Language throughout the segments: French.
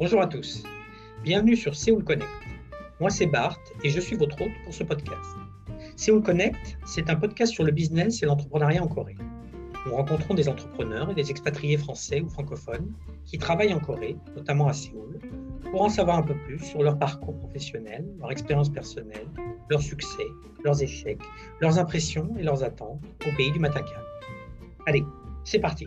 Bonjour à tous. Bienvenue sur Séoul Connect. Moi, c'est Bart et je suis votre hôte pour ce podcast. Séoul Connect, c'est un podcast sur le business et l'entrepreneuriat en Corée. Nous rencontrons des entrepreneurs et des expatriés français ou francophones qui travaillent en Corée, notamment à Séoul, pour en savoir un peu plus sur leur parcours professionnel, leur expérience personnelle, leurs succès, leurs échecs, leurs impressions et leurs attentes au pays du matin Allez, c'est parti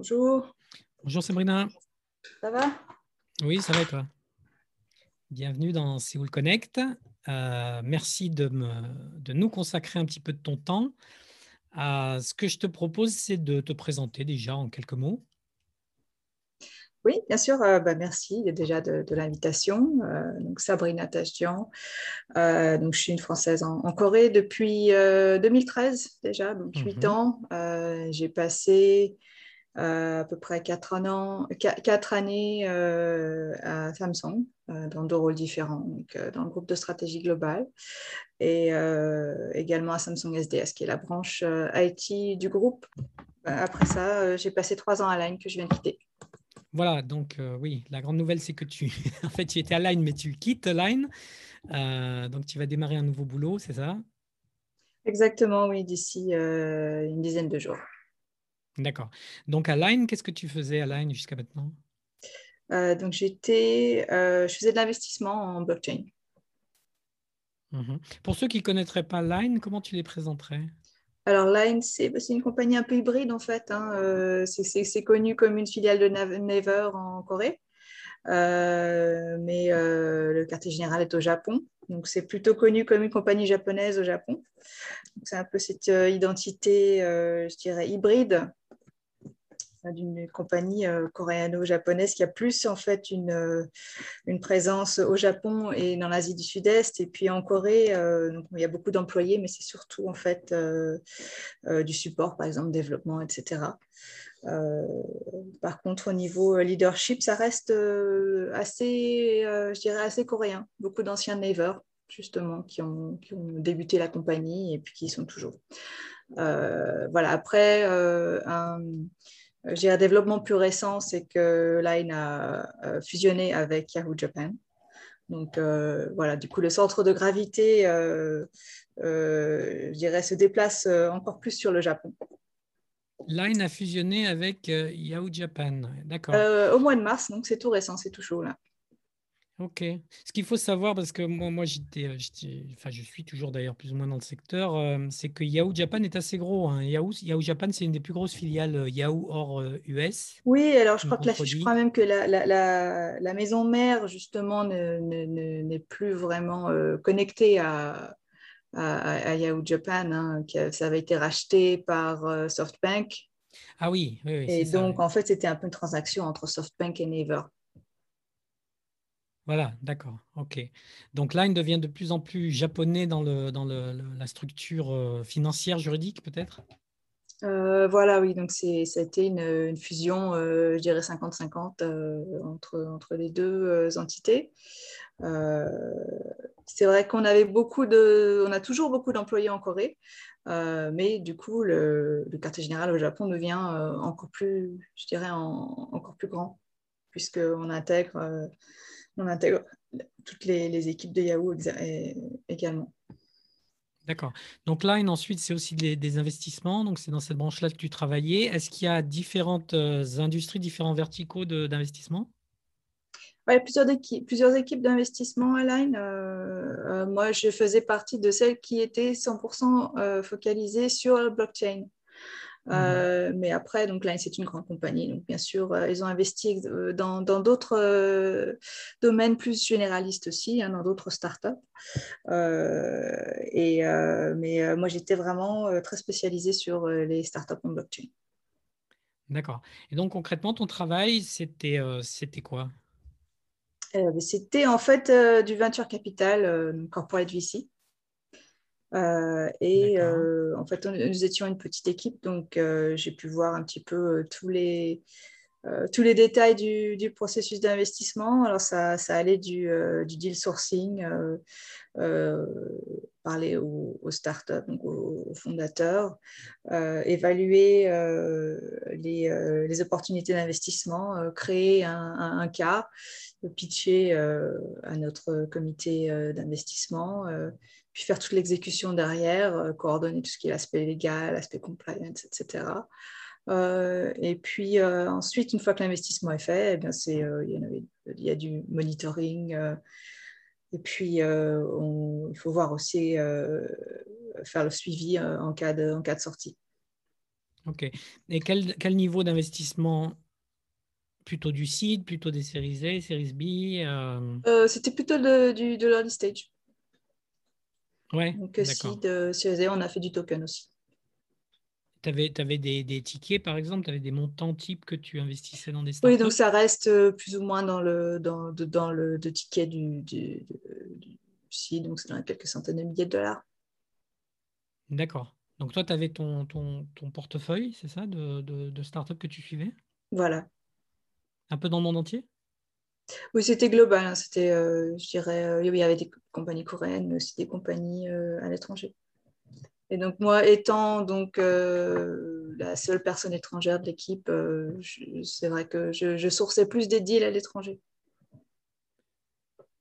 Bonjour. Bonjour Sabrina. Ça va? Oui, ça va et toi? Bienvenue dans Séoul Connect. Euh, merci de, me, de, nous consacrer un petit peu de ton temps. Euh, ce que je te propose, c'est de te présenter déjà en quelques mots. Oui, bien sûr. Euh, bah, merci déjà de, l'invitation. donc Sabrina Tachdian. donc je suis une Française en, Corée depuis 2013 déjà, donc 8 mhm. ans. J'ai passé à peu près quatre, ans, quatre années euh, à Samsung, euh, dans deux rôles différents, donc, euh, dans le groupe de stratégie globale, et également à Samsung SDS, qui est la branche IT du groupe. Après ça, j'ai passé trois ans à Line que je viens de quitter. Voilà, donc oui, la grande nouvelle, c'est que tu, en fait, tu étais à Line, mais tu quittes Line. donc, tu vas démarrer un nouveau boulot, c'est ça? Exactement, oui, d'ici une dizaine de jours. D'accord. Donc à Line, qu'est-ce que tu faisais à Line jusqu'à maintenant? Euh, Donc j'étais, euh, je faisais de l'investissement en blockchain. Mhm. Pour ceux qui ne connaîtraient pas Line, comment tu les présenterais? Alors Line, c'est une compagnie un peu hybride en fait. Hein. Euh, c'est connu comme une filiale de Naver en Corée. mais le quartier général est au Japon. Donc c'est plutôt connu comme une compagnie japonaise au Japon. C'est un peu cette identité, je dirais, hybride d'une compagnie euh, coréano-japonaise qui a plus en fait une, euh, une présence au Japon et dans l'Asie du Sud-Est. Et puis en Corée, euh, donc, il y a beaucoup d'employés, mais c'est surtout en fait du support, par exemple, développement, etc. par contre, au niveau leadership, ça reste assez, je dirais, assez coréen. Beaucoup d'anciens Naver, justement, qui ont, qui ont, débuté la compagnie et puis qui sont toujours. voilà, après, un, j'ai un développement plus récent, c'est que Line a euh, fusionné avec Yahoo Japan. Donc euh, voilà, du coup, le centre de gravité, je dirais, se déplace encore plus sur le Japon. Line a fusionné avec Yahoo Japan, d'accord. au mois de mars, donc c'est tout récent, c'est tout chaud là. Ok. Ce qu'il faut savoir, parce que moi, moi j'étais, euh, enfin, je suis toujours d'ailleurs plus ou moins dans le secteur, euh, c'est que Yahoo Japan est assez gros. Hein. Yahoo, Yahoo Japan, c'est une des plus grosses filiales euh, Yahoo hors US. Oui, alors je crois, que la, je crois même que la, la, la, maison mère, justement, n'est plus vraiment connectée à, à, Yahoo Japan. Hein, ça avait été racheté par SoftBank. Ah oui, oui, oui Et donc, en fait, c'était un peu une transaction entre SoftBank et Naver. Voilà, d'accord. OK. Donc Line devient de plus en plus japonais dans, la structure euh, financière, juridique, peut-être? Euh, Voilà, oui. Donc ça a été une, une fusion, euh, je dirais 50-50 entre, entre les deux entités. c'est vrai qu'on avait beaucoup de, a toujours beaucoup d'employés en Corée, mais du coup, le, le, quartier général au Japon devient encore plus, je dirais, encore plus grand, puisqu'on intègre on intègre toutes les, équipes de Yahoo également. D'accord. Donc Line, ensuite, c'est aussi des, investissements. Donc, c'est dans cette branche-là que tu travaillais. Est-ce qu'il y a différentes euh, industries, différents verticaux d'investissement? Oui, plusieurs, équipes, plusieurs équipes d'investissement à Line. Euh, euh, moi, je faisais partie de celles qui étaient 100% focalisées sur le blockchain. Mhm. Euh, mais après, donc là, c'est une grande compagnie. Donc, bien sûr, euh, ils ont investi euh, dans d'autres domaines plus généralistes aussi, hein, dans d'autres startups. et, mais moi, j'étais vraiment très spécialisée sur les startups en blockchain. D'accord. Et donc, concrètement, ton travail, c'était c'était quoi? C'était en fait du venture capital, corporate VC. Euh, et euh, en fait, nous étions une petite équipe, donc euh, j'ai pu voir un petit peu tous les, tous les détails du, processus d'investissement. Alors, ça, ça allait du, du deal sourcing, parler aux, startups, donc aux, fondateurs, évaluer les, les, opportunités d'investissement, créer un, un, cas, pitcher à notre comité d'investissement puis faire toute l'exécution derrière, coordonner tout ce qui est l'aspect légal, l'aspect compliance, etc. Euh, et puis euh, ensuite, une fois que l'investissement est fait, eh bien, c'est, euh, il, y a du monitoring. et puis, il faut voir aussi faire le suivi en, cas de, en cas de sortie. OK. Et quel, quel niveau d'investissement? Plutôt du seed, plutôt des séries A, séries B C'était plutôt de, du, de l'early stage. Ouais, Donc, seed, séries A, on a fait du token aussi. Tu avais, avais des, des, tickets, par exemple? Tu avais des montants types que tu investissais dans des startups? Oui, donc ça reste euh, plus ou moins dans le, dans, dans le de ticket du, du, du, donc c'est dans quelques centaines de milliers de dollars. D'accord. Donc toi, tu avais ton, ton, ton portefeuille, c'est ça, de, de, de startups que tu suivais? Voilà. Un peu dans le monde entier? Oui, c'était global. Hein. C'était, euh, je dirais, euh, il y avait des compagnies coréennes, mais aussi des compagnies à l'étranger. Et donc moi, étant donc euh, la seule personne étrangère de l'équipe, euh, c'est vrai que je, sourçais plus des deals à l'étranger.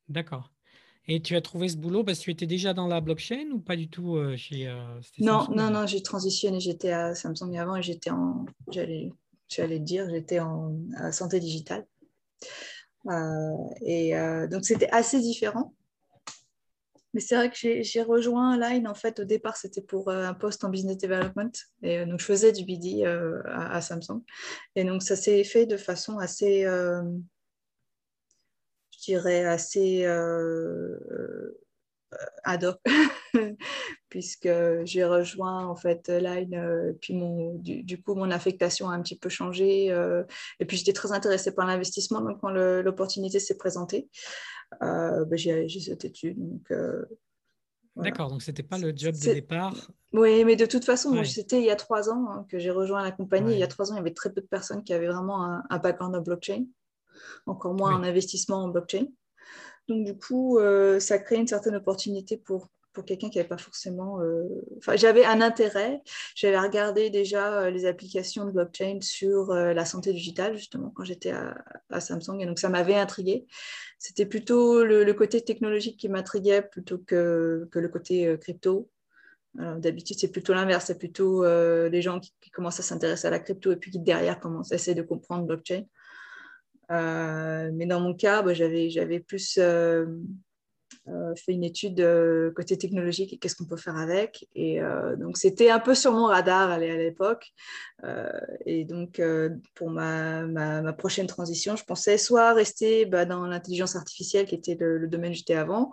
D'accord. Et tu as trouvé ce boulot parce que tu étais déjà dans la blockchain ou pas du tout euh, chez Non, non, non, j'ai transitionné. J'étais à Samsung avant et j'étais en, j'allais, j'allais dire, j'étais en santé digitale. Et donc c'était assez différent. Mais c'est vrai que j'ai rejoint Line, en fait, au départ, c'était pour euh, un poste en business development. Et euh, donc, je faisais du BD euh, à, Samsung. Et donc, ça s'est fait de façon assez, je dirais, assez ad hoc, puisque j'ai rejoint, en fait, Line. puis, mon, du, coup, mon affectation a un petit peu changé. et puis, j'étais très intéressée par l'investissement. Donc, quand l'opportunité s'est présentée, euh, ben, j'ai sauté dessus. Donc, euh, D'accord, donc c'était pas le job de départ? Oui, mais de toute façon, c'était il y a trois ans hein, que j'ai rejoint la compagnie. Il y a trois ans, il y avait très peu de personnes qui avaient vraiment un, background en blockchain, encore moins un investissement en blockchain. Donc du coup, euh, ça crée une certaine opportunité pour pour quelqu'un qui n'avait pas forcément. Euh, j'avais un intérêt. J'avais regardé déjà euh, les applications de blockchain sur euh, la santé digitale, justement, quand j'étais à, Samsung. Et donc, ça m'avait intrigué. C'était plutôt le, côté technologique qui m'intriguait plutôt que, que, le côté crypto. D'habitude, c'est plutôt l'inverse. C'est plutôt les gens qui, commencent à s'intéresser à la crypto et puis qui, derrière, commencent à essayer de comprendre blockchain. Mais dans mon cas, bah, j'avais plus euh, fait une étude euh, côté technologique et qu'est-ce qu'on peut faire avec. Et euh, donc, c'était un peu sur mon radar à l'époque. et donc, pour ma, prochaine transition, je pensais soit rester bah, dans l'intelligence artificielle, qui était le, domaine où j'étais avant,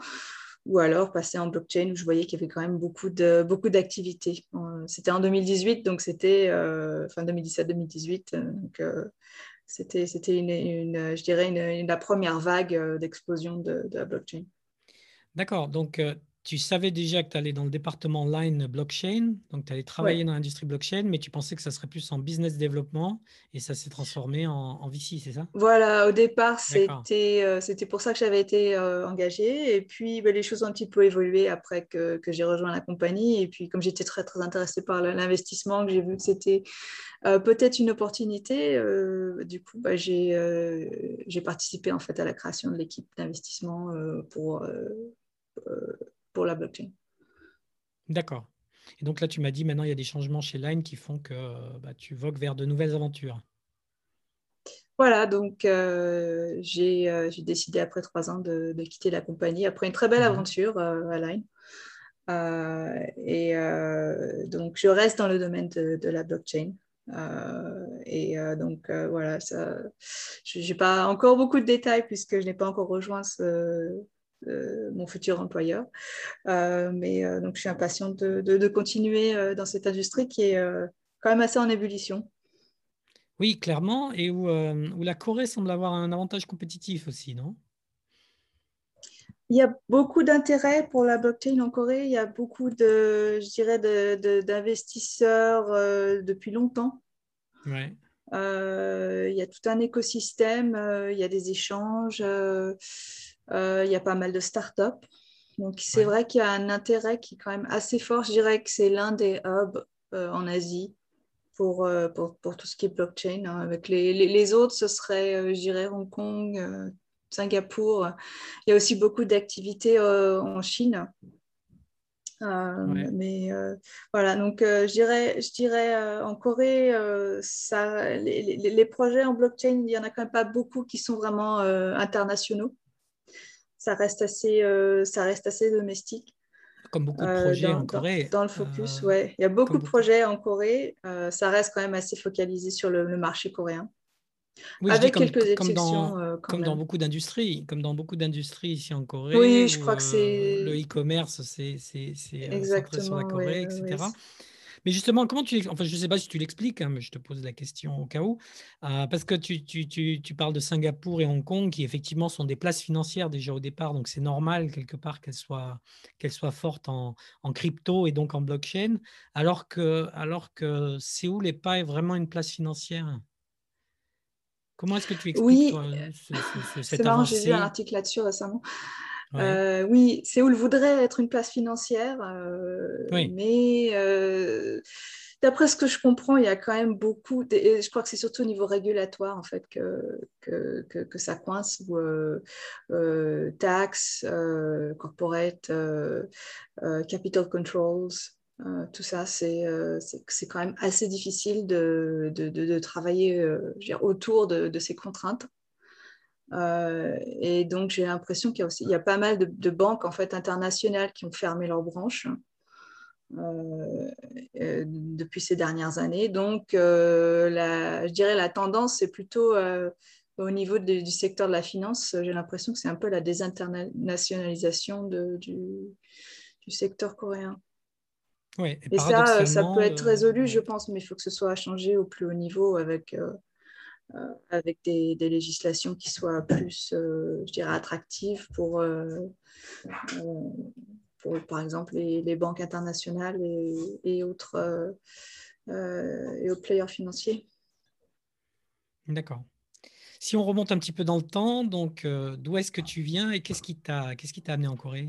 ou alors passer en blockchain, où je voyais qu'il y avait quand même beaucoup d'activités. C'était en 2018, donc c'était fin 2017-2018. donc, c'était, c'était une, une, je dirais une, la première vague d'explosion de, de la blockchain. D'accord. Donc, euh, tu savais déjà que tu allais dans le département line blockchain, donc tu allais travailler dans l'industrie blockchain, mais tu pensais que ça serait plus en business développement et ça s'est transformé en, en VC, c'est ça? Voilà, au départ, c'était euh, pour ça que j'avais été euh, engagée. Et puis, bah, les choses ont un petit peu évolué après que, que j'ai rejoint la compagnie. Et puis, comme j'étais très, très intéressée par l'investissement, que j'ai vu que c'était peut-être une opportunité, du coup, bah, j'ai participé en fait à la création de l'équipe d'investissement pour euh, pour la blockchain. D'accord. Et donc là, tu m'as dit maintenant, il y a des changements chez Line qui font que bah, tu vogues vers de nouvelles aventures. Voilà, donc euh, euh, j'ai décidé après trois ans de, quitter la compagnie, après une très belle mhm. aventure à Line. et donc je reste dans le domaine de, la blockchain. et donc voilà, je n'ai pas encore beaucoup de détails puisque je n'ai pas encore rejoint ce, euh, mon futur employeur. Euh, mais euh, donc, je suis impatiente de, continuer dans cette industrie qui est quand même assez en ébullition. Oui, clairement, et où, où, la Corée semble avoir un avantage compétitif aussi, non? Il y a beaucoup d'intérêt pour la blockchain en Corée. Il y a beaucoup de, je dirais, d'investisseurs depuis longtemps. Ouais. il y a a tout un écosystème, il y a des échanges, il y a pas mal de startups. Donc, c'est vrai qu'il y a un intérêt qui est quand même assez fort. Je dirais que c'est l'un des hubs en Asie pour, pour, pour, tout ce qui est blockchain. Hein. Avec les, les, autres, ce serait, je dirais, Hong Kong, Singapour. Il y a aussi beaucoup d'activités en Chine. Euh, mais euh, voilà, donc euh, je dirais, je dirais en Corée, ça, les, les, projets en blockchain, il n'y en a quand même pas beaucoup qui sont vraiment internationaux. Ça reste assez, ça reste assez domestique. Comme beaucoup de projets en Corée. Dans, le focus, ouais. Il y a beaucoup de projets en Corée. ça reste quand même assez focalisé sur le marché coréen. Oui, Avec comme, quelques exceptions. Dans, euh, comme dans, beaucoup d'industries, comme dans beaucoup d'industries ici en Corée. Oui, je crois que c'est. Euh, le e-commerce, c'est Exactement, sur la Corée, etc. mais justement, comment tu. Enfin, je ne sais pas si tu l'expliques, hein, mais je te pose la question au cas où. Euh, parce que tu, tu, tu, tu, parles de Singapour et Hong Kong, qui effectivement sont des places financières déjà au départ. Donc, c'est normal, quelque part, qu'elles soient, qu'elles soient fortes en, en, crypto et donc en blockchain. Alors que, alors que Séoul n'est pas vraiment une place financière. Comment est-ce que tu expliques oui, C'est marrant, j'ai lu un article là-dessus récemment. Euh, oui, Séoul voudrait être une place financière, euh, mais euh, d'après ce que je comprends, il y a quand même beaucoup, et je crois que c'est surtout au niveau régulatoire en fait que, que, que, ça coince, ou taxes, corporate, capital controls, euh, tout ça, euh, c'est quand même assez difficile de, de, de, travailler euh, autour de, ces contraintes. Et donc, j'ai l'impression qu'il y a aussi il y a pas mal de, banques en fait, internationales qui ont fermé leurs branches depuis ces dernières années. Donc, la, je dirais la tendance, c'est plutôt au niveau du secteur de la finance. J'ai l'impression que c'est un peu la désinternationalisation du, du secteur coréen et, ça, ça peut être euh, résolu, je pense, mais il faut que ce soit changé au plus haut niveau avec, euh, euh, avec des, des, législations qui soient plus, je dirais, attractives pour, pour, par exemple, les, les banques internationales et, et autres, et autres players financiers. D'accord. Si on remonte un petit peu dans le temps, donc d'où est-ce que tu viens et qu'est-ce qui t'a qu'est-ce qui t'a amené en Corée?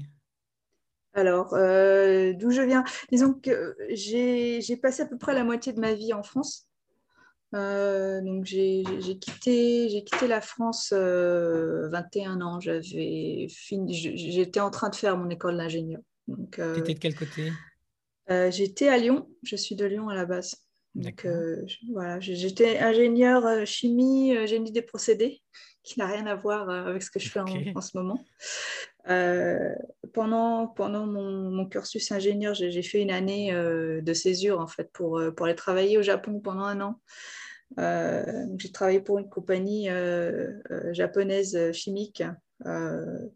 Alors, euh, d'où je viens? Disons que j'ai passé à peu près la moitié de ma vie en France. Euh, donc, j'ai quitté, quitté la France 21 euh, ans. J'avais fini, j'étais en train de faire mon école d'ingénieur. Tu étais de quel côté? J'étais à Lyon. Je suis de Lyon à la base. Donc, voilà, j'étais ingénieur chimie, génie des procédés, qui n'a rien à voir avec ce que je fais en, ce moment. Euh, pendant mon, cursus ingénieur, j'ai fait une année euh, de césure en fait pour, euh, pour aller travailler au Japon pendant un an. j'ai travaillé pour une compagnie japonaise chimique, un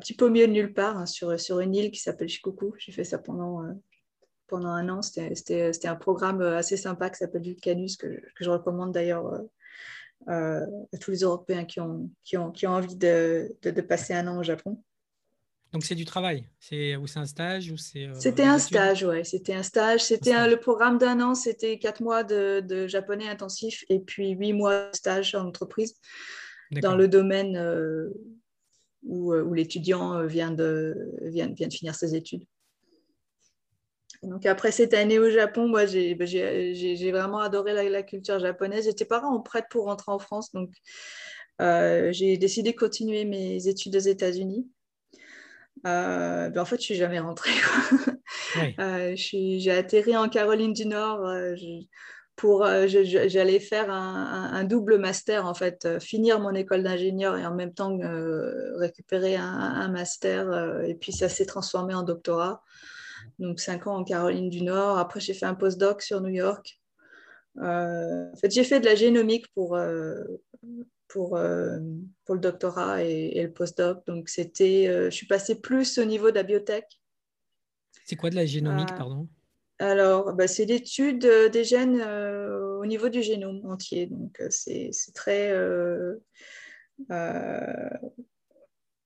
petit peu mieux de nulle part, hein, sur, une île qui s'appelle Shikoku. J'ai fait ça pendant, pendant un an. C'était un programme assez sympa qui s'appelle Vulcanus, que, que je recommande d'ailleurs euh, à tous les Européens qui ont, qui ont, qui ont envie de, de, passer un an au Japon. Donc c'est du travail, c'est ou c'est un stage ou c'est. Euh, c'était un stage, ouais. C'était un stage. C'était le programme d'un an. C'était quatre mois de, de, japonais intensif et puis huit mois de stage en entreprise dans le domaine euh, où, où l'étudiant vient de, vient, vient de finir ses études. Donc après cette année au Japon, moi j'ai bah, vraiment adoré la, culture japonaise. J'étais pas vraiment prête pour rentrer en France, donc euh, j'ai décidé de continuer mes études aux États-Unis. Euh, ben, en fait, je suis jamais rentrée. Euh, j'ai atterri en Caroline du Nord. pour, j'allais faire un, double master en fait, finir mon école d'ingénieur et en même temps récupérer un, un master. et puis ça s'est transformé en doctorat donc cinq ans en Caroline du Nord. Après, j'ai fait un postdoc sur New York. Euh, en fait, j'ai fait de la génomique pour, euh, pour, euh, pour le doctorat et, le postdoc. Donc, c'était, je suis passée plus au niveau de la biotech. C'est quoi de la génomique, pardon? alors, bah, c'est l'étude des gènes au niveau du génome entier. Donc, c'est très.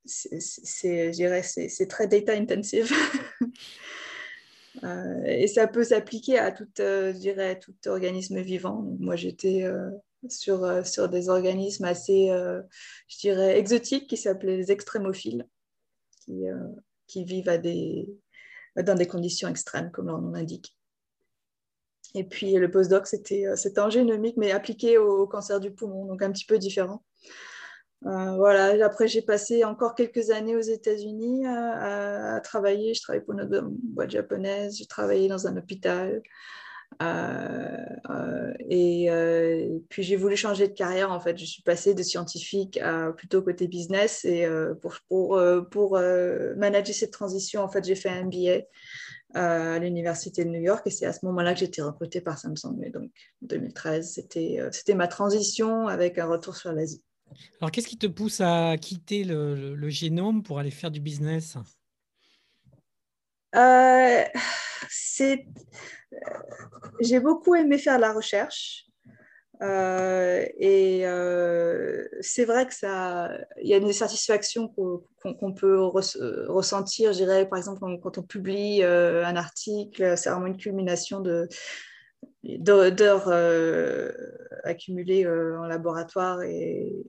c'est très data intensive. Euh, et ça peut s'appliquer à tout, euh, je dirais, tout organisme vivant. moi, j'étais, euh, sur, sur des organismes assez, je dirais, exotiques qui s'appelaient les extrémophiles, qui, qui vivent à des, dans des conditions extrêmes, comme leur nom l'indique. Et puis le postdoc, c'était en génomique, mais appliqué au cancer du poumon, donc un petit peu différent. Euh, voilà, après j'ai passé encore quelques années aux États-Unis à, travailler. Je travaillais pour une boîte japonaise, j'ai travaillé dans un hôpital. Euh, euh, et puis j'ai voulu changer de carrière en fait. Je suis passée de scientifique à plutôt côté business et pour, pour, pour manager cette transition en fait j'ai fait un MBA à l'université de New York et c'est à ce moment-là que j'ai été recrutée par Samsung. Donc en 2013 c'était c'était ma transition avec un retour sur l'Asie. Alors, qu'est-ce qui te pousse à quitter le, génome pour aller faire du business? Euh, J'ai beaucoup aimé faire la recherche. Euh, et euh, c'est vrai que ça, il y a une satisfaction qu'on peut ressentir, je dirais, par exemple, quand, on publie un article, c'est vraiment une culmination d'heures euh, accumulées euh, en laboratoire et,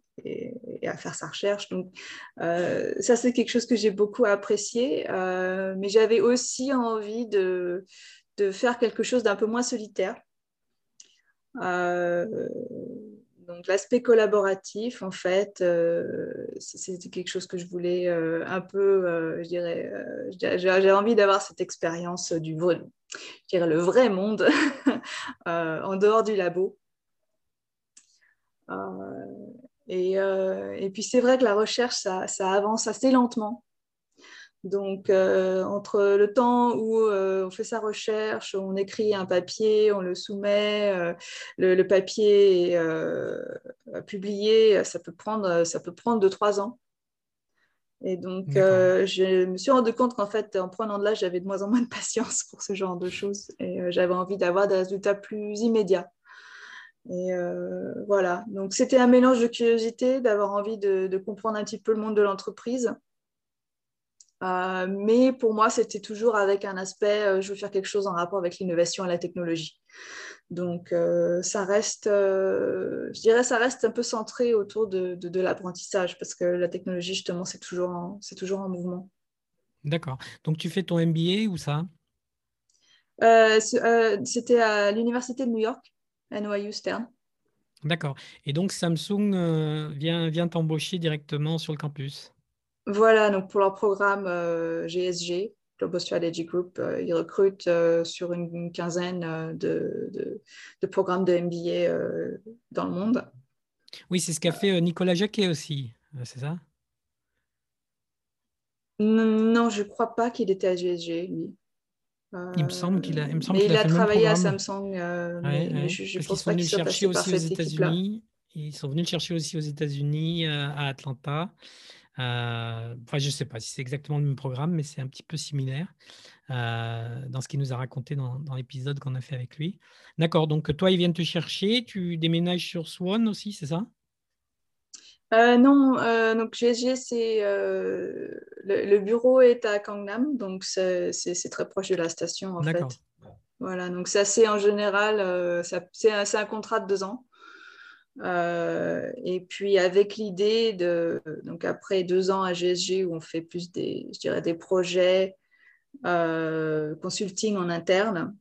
à faire sa recherche. Donc, euh, ça, c'est quelque chose que j'ai beaucoup apprécié. mais j'avais aussi envie de, de, faire quelque chose d'un peu moins solitaire. donc, l'aspect collaboratif, en fait, c'était quelque chose que je voulais un peu, je dirais, j'ai envie d'avoir cette expérience du je dirais, le vrai monde euh, en dehors du labo. Euh, et, euh, et, puis c'est vrai que la recherche, ça, ça avance assez lentement. Donc, entre le temps où on fait sa recherche, on écrit un papier, on le soumet, le, papier est publié, ça peut prendre, ça peut prendre deux, trois ans. Et donc, euh, je me suis rendu compte qu'en fait, en prenant de l'âge, j'avais de moins en moins de patience pour ce genre de choses. Et euh, j'avais envie d'avoir des résultats plus immédiats. Et euh, voilà. Donc, c'était un mélange de curiosité, d'avoir envie de, comprendre un petit peu le monde de l'entreprise. mais pour moi, c'était toujours avec un aspect, je veux faire quelque chose en rapport avec l'innovation et la technologie. Donc, euh, ça reste, euh, je dirais, ça reste un peu centré autour de, de, l'apprentissage parce que la technologie, justement, c'est toujours, en, c'est toujours en mouvement. D'accord. Donc, tu fais ton MBA ou ça? Euh, C'était à l'Université de New York, NYU Stern. D'accord. Et donc, Samsung vient, vient t'embaucher directement sur le campus Voilà, donc pour leur programme GSG, Global Strategy Group, euh, ils recrutent euh, sur une, quinzaine euh, de, de, programmes de MBA dans le monde. Oui, c'est ce qu'a fait Nicolas Jacquet aussi, c'est ça? Non, je ne crois pas qu'il était à GSG, lui. Il me semble qu'il a, il, me semble il a, travaillé à Samsung, mais, je, pense pas qu'il soit chercher aussi aux États-Unis. Ils sont venus le chercher aussi aux États-Unis, à Atlanta. Euh, enfin, je ne sais pas si c'est exactement le même programme, mais c'est un petit peu similaire euh, dans ce qu'il nous a raconté dans, l'épisode qu'on a fait avec lui. D'accord, donc toi, ils viennent te chercher, tu déménages sur Swan aussi, c'est ça? Euh, non, donc GSG, c'est le, bureau est à Gangnam, donc c'est très proche de la station en fait. Voilà, donc ça c'est en général, c'est un, un, contrat de deux ans. Euh, et puis avec l'idée de, donc après deux ans à GSG où on fait plus des, je dirais des projets euh, consulting en interne,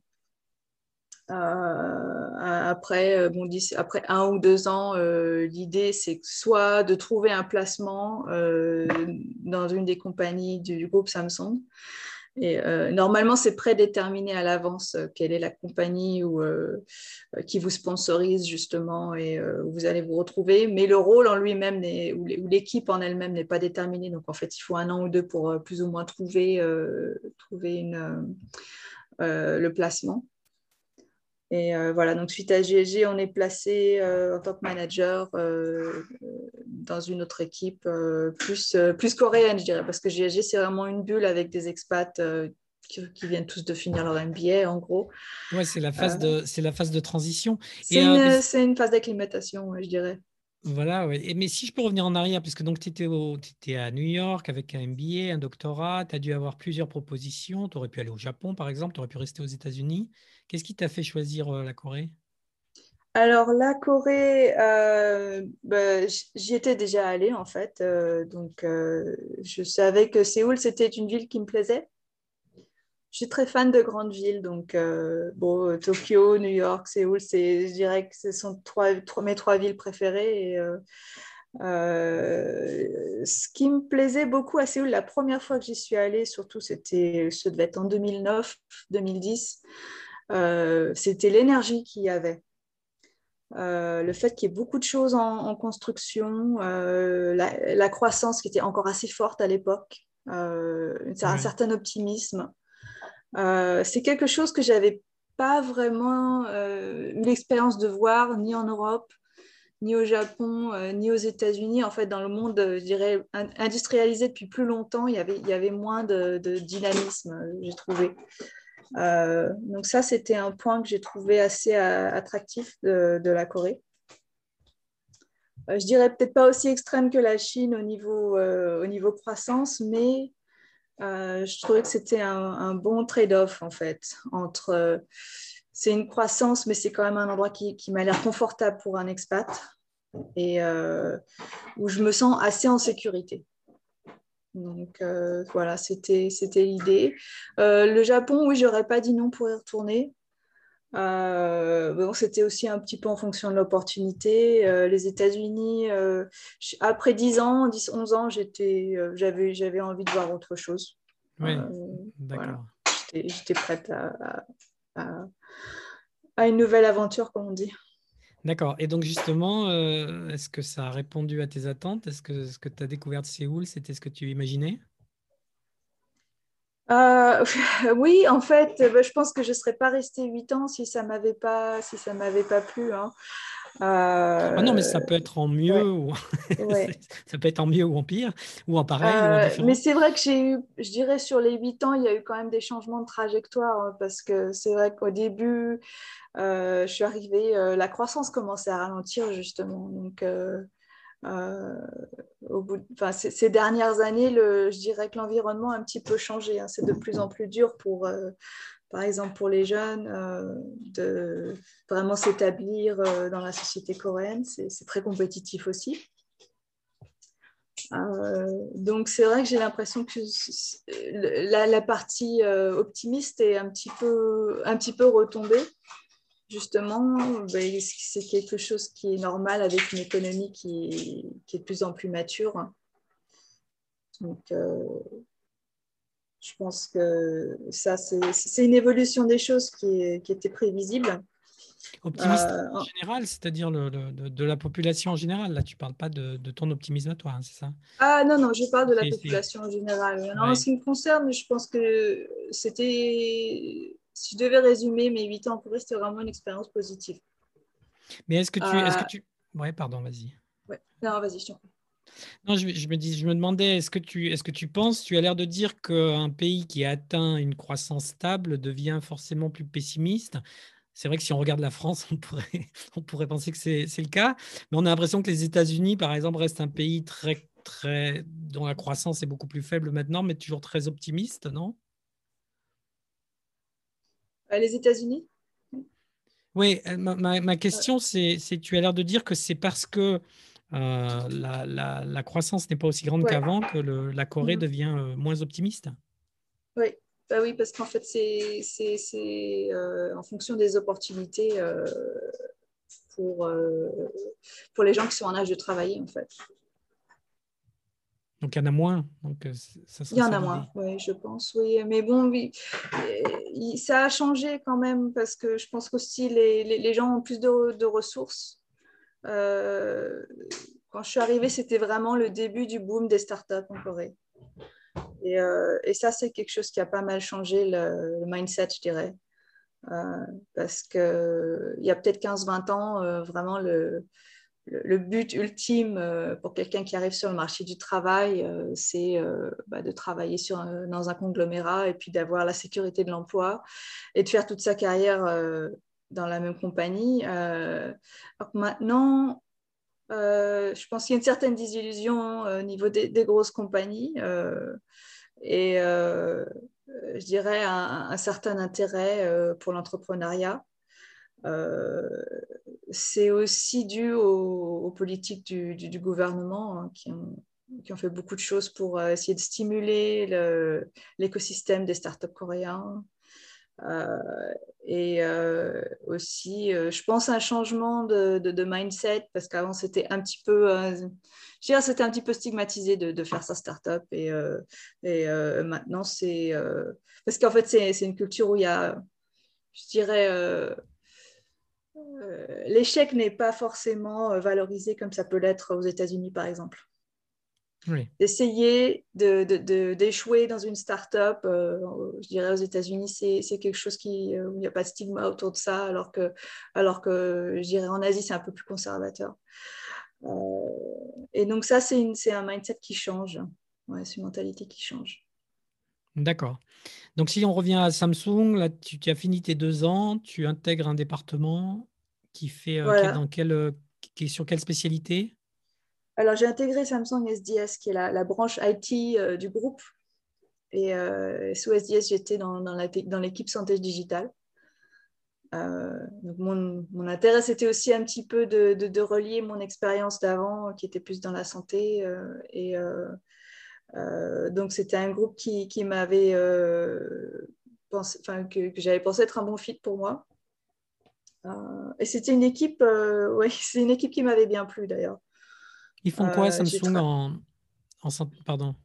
euh, après, bon, après un ou deux ans, l'idée c'est soit de trouver un placement dans une des compagnies du groupe Samsung, et euh, normalement, c'est prédéterminé à l'avance euh, quelle est la compagnie euh, qui vous sponsorise justement et où vous allez vous retrouver. Mais le rôle en lui-même ou l'équipe en elle-même n'est pas déterminé. Donc en fait, il faut un an ou deux pour plus ou moins trouver, le placement. Et euh, voilà, donc suite à GSG, on est placé euh, en tant que manager euh, dans une autre équipe plus, plus coréenne, je dirais, parce que GSG, c'est vraiment une bulle avec des expats qui, viennent tous de finir leur MBA, en gros. Ouais, c'est la, phase de, c'est la phase de transition. C'est une, une, phase d'acclimatation, je dirais. Voilà, ouais. mais si je peux revenir en arrière, puisque donc tu étais, étais, à New York avec un MBA, un doctorat, tu as dû avoir plusieurs propositions. Tu aurais pu aller au Japon, par exemple, tu aurais pu rester aux États-Unis. Qu'est-ce qui t'a fait choisir la Corée? Alors, la Corée, euh, bah, j'y étais déjà allée en fait. Euh, donc, euh, je savais que Séoul, c'était une ville qui me plaisait. Je suis très fan de grandes villes. Donc, bon, Tokyo, New York, Séoul, je dirais que ce sont mes trois villes préférées. ce qui me plaisait beaucoup à Séoul, la première fois que j'y suis allée, surtout, c'était, ce devait être en 2009, 2010, c'était l'énergie qu'il y avait. Euh, le fait qu'il y ait beaucoup de choses en, construction, euh, la, croissance qui était encore assez forte à l'époque, euh, un certain optimisme. c'est quelque chose que j'avais pas vraiment eu l'expérience de voir ni en Europe, ni au Japon, ni aux États-Unis. En fait, dans le monde, je dirais, industrialisé depuis plus longtemps, il y avait, il y avait moins de, de dynamisme, j'ai trouvé. Euh, donc ça, c'était un point que j'ai trouvé assez euh, attractif de, la Corée. Euh, je dirais peut-être pas aussi extrême que la Chine au niveau, au niveau croissance, mais je trouvais que c'était un, bon trade-off en fait entre c'est une croissance, mais c'est quand même un endroit qui, qui m'a l'air confortable pour un expat et où je me sens assez en sécurité. Donc euh, voilà, c'était l'idée. Euh, le Japon, oui, j'aurais pas dit non pour y retourner. Euh, bon, c'était aussi un petit peu en fonction de l'opportunité. les États-Unis, après 10 ans, 10, 11 ans, j'avais envie de voir autre chose. Oui, d'accord. J'étais prête à, à, une nouvelle aventure, comme on dit. D'accord. Et donc justement, euh, est-ce que ça a répondu à tes attentes? Est-ce que ce que tu as découvert de Séoul, c'était ce que tu imaginais? Euh, oui, en fait, bah, je pense que je ne serais pas restée huit ans si ça m'avait pas, si ça m'avait pas plu. Hein. Euh, ah non, mais ça peut être en mieux ou ça peut être en mieux ou en pire ou en pareil. mais c'est vrai que j'ai eu, je dirais sur les huit ans, il y a eu quand même des changements de trajectoire hein, parce que c'est vrai qu'au début, euh, je suis arrivée, euh, la croissance commençait à ralentir justement. Donc, euh, au bout ces dernières années, le, je dirais que l'environnement a un petit peu changé. Hein. C'est de plus en plus dur pour, par exemple, pour les jeunes de vraiment s'établir dans la société coréenne. C'est très compétitif aussi. donc c'est vrai que j'ai l'impression que la, partie optimiste est un petit peu, un petit peu retombée justement, ben, c'est quelque chose qui est normal avec une économie qui, est de plus en plus mature. Euh, je pense que ça, c'est une évolution des choses qui, était prévisible. Optimiste euh, en général, c'est-à-dire de, la population en général. Là, tu ne parles pas de, ton optimisme à toi, hein, c'est ça? Ah non, non, je parle de la population en général. En ce qui me concerne, je pense que c'était si je devais résumer mes huit ans pour c'était vraiment une expérience positive. Mais est-ce que tu. Est-ce que euh, tu... Ouais, pardon, vas-y. Ouais. Non, vas-y, je t'en non, je, me dis, je me demandais, est-ce que tu, est-ce que tu penses, tu as l'air de dire qu'un pays qui a atteint une croissance stable devient forcément plus pessimiste? C'est vrai que si on regarde la France, on pourrait, on pourrait penser que c'est, c'est le cas, mais on a l'impression que les États-Unis, par exemple, restent un pays très, très, dont la croissance est beaucoup plus faible maintenant, mais toujours très optimiste, non? Euh, les États-Unis. Oui, euh, ma, question, c'est, tu as l'air de dire que c'est parce que euh, la, croissance n'est pas aussi grande qu'avant que la Corée mm. devient moins optimiste? Oui, bah oui parce qu'en fait, c'est, en fonction des opportunités pour, pour les gens qui sont en âge de travailler, en fait. Donc il y en a moins. Donc, euh, ça il y en a moins, oui, je pense. Oui. Mais bon, oui, ça a changé quand même parce que je pense qu'aussi les, les, gens ont plus de, ressources. Euh, quand je suis arrivée, c'était vraiment le début du boom des startups en Corée. Et, euh, ça, c'est quelque chose qui a pas mal changé le, mindset, je dirais. parce qu'il y a peut-être 15-20 ans, vraiment, le, but ultime euh, pour quelqu'un qui arrive sur le marché du travail, euh, c'est euh, bah, de travailler dans un conglomérat et puis d'avoir la sécurité de l'emploi et de faire toute sa carrière dans la même compagnie. maintenant, je pense qu'il y a une certaine désillusion au niveau des, grosses compagnies et je dirais un certain intérêt pour l'entrepreneuriat. c'est aussi dû aux, politiques du, gouvernement hein, qui, ont, fait beaucoup de choses pour essayer de stimuler l'écosystème des startups coréens. Euh, et euh, aussi, euh, je pense un changement de, mindset parce qu'avant c'était un petit peu, je c'était un petit peu stigmatisé de, faire sa startup. Et maintenant c'est parce qu'en fait c'est une culture où il y a, je dirais, l'échec n'est pas forcément valorisé comme ça peut l'être aux États-Unis par exemple d'essayer d'échouer de, dans une start-up. Euh, je dirais aux États-Unis, c'est quelque chose qui, euh, où il n'y a pas de stigma autour de ça, alors que, alors que je dirais en Asie, c'est un peu plus conservateur. Euh, et donc, ça, c'est un mindset qui change. Ouais, c'est une mentalité qui change. D'accord. Donc, si on revient à Samsung, là, tu, as fini tes deux ans, tu intègres un département qui fait dans quelle, qui est sur quelle spécialité? Alors, j'ai intégré Samsung SDS, qui est la, branche IT euh, du groupe. Et euh, sous SDS, j'étais dans, l'équipe santé digitale. Euh, mon, intérêt, c'était aussi un petit peu de, relier mon expérience d'avant, qui était plus dans la santé. et donc, c'était un groupe qui, m'avait que, que j'avais pensé être un bon fit pour moi. et c'était une équipe, c'est une équipe qui m'avait bien plu d'ailleurs. Ils font quoi, euh, Samsung, en, en, pardon